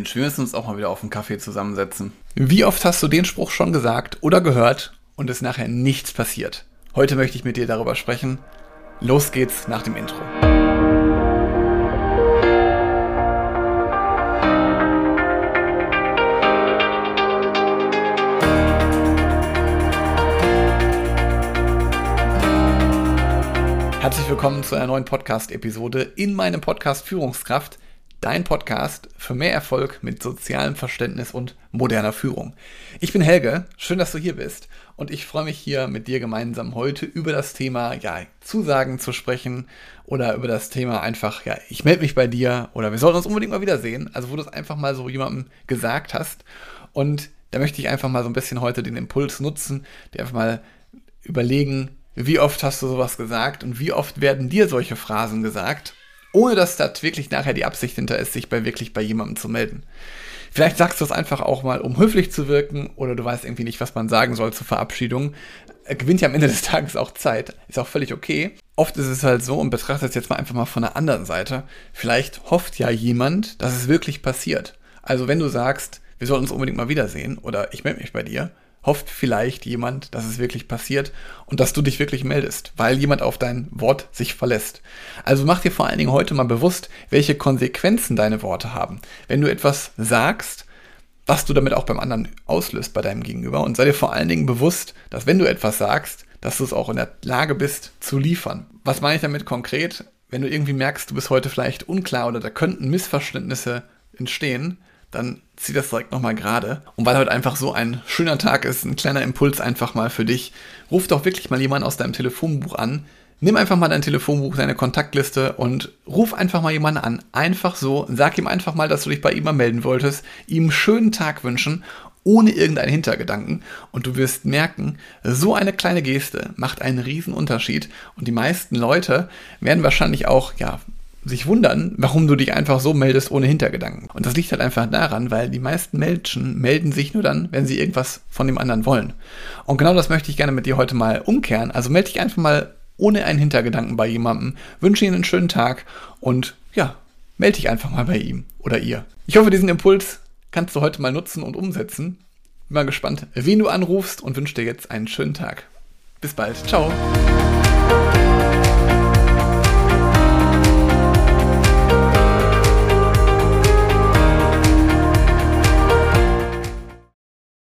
Mensch, wir müssen uns auch mal wieder auf einen Kaffee zusammensetzen. Wie oft hast du den Spruch schon gesagt oder gehört und es nachher nichts passiert? Heute möchte ich mit dir darüber sprechen. Los geht's nach dem Intro. Herzlich willkommen zu einer neuen Podcast-Episode in meinem Podcast Führungskraft – dein Podcast für mehr Erfolg mit sozialem Verständnis und moderner Führung. Ich bin Helge, schön, dass du hier bist. Und ich freue mich hier mit dir gemeinsam heute über das Thema ja, Zusagen zu sprechen oder über das Thema einfach, ja, ich melde mich bei dir oder wir sollten uns unbedingt mal wiedersehen, also wo du es einfach mal so jemandem gesagt hast. Und da möchte ich einfach mal so ein bisschen heute den Impuls nutzen, dir einfach mal überlegen, wie oft hast du sowas gesagt und wie oft werden dir solche Phrasen gesagt ohne dass da wirklich nachher die Absicht hinter ist, sich bei wirklich bei jemandem zu melden. Vielleicht sagst du es einfach auch mal, um höflich zu wirken, oder du weißt irgendwie nicht, was man sagen soll zur Verabschiedung. Er gewinnt ja am Ende des Tages auch Zeit, ist auch völlig okay. Oft ist es halt so, und betrachtet es jetzt mal einfach mal von der anderen Seite, vielleicht hofft ja jemand, dass es wirklich passiert. Also wenn du sagst, wir sollten uns unbedingt mal wiedersehen, oder ich melde mich bei dir, hofft vielleicht jemand, dass es wirklich passiert und dass du dich wirklich meldest, weil jemand auf dein Wort sich verlässt. Also mach dir vor allen Dingen heute mal bewusst, welche Konsequenzen deine Worte haben. Wenn du etwas sagst, was du damit auch beim anderen auslöst bei deinem Gegenüber und sei dir vor allen Dingen bewusst, dass wenn du etwas sagst, dass du es auch in der Lage bist zu liefern. Was meine ich damit konkret? Wenn du irgendwie merkst, du bist heute vielleicht unklar oder da könnten Missverständnisse entstehen, dann zieh das direkt nochmal gerade. Und weil heute einfach so ein schöner Tag ist, ein kleiner Impuls einfach mal für dich, ruf doch wirklich mal jemanden aus deinem Telefonbuch an. Nimm einfach mal dein Telefonbuch, deine Kontaktliste und ruf einfach mal jemanden an. Einfach so, sag ihm einfach mal, dass du dich bei ihm mal melden wolltest, ihm einen schönen Tag wünschen ohne irgendeinen Hintergedanken und du wirst merken, so eine kleine Geste macht einen riesen Unterschied und die meisten Leute werden wahrscheinlich auch, ja, sich wundern, warum du dich einfach so meldest ohne Hintergedanken. Und das liegt halt einfach daran, weil die meisten Menschen melden sich nur dann, wenn sie irgendwas von dem anderen wollen. Und genau das möchte ich gerne mit dir heute mal umkehren. Also melde dich einfach mal ohne einen Hintergedanken bei jemandem, wünsche ihnen einen schönen Tag und ja, melde dich einfach mal bei ihm oder ihr. Ich hoffe, diesen Impuls kannst du heute mal nutzen und umsetzen. Bin mal gespannt, wen du anrufst und wünsche dir jetzt einen schönen Tag. Bis bald. Ciao.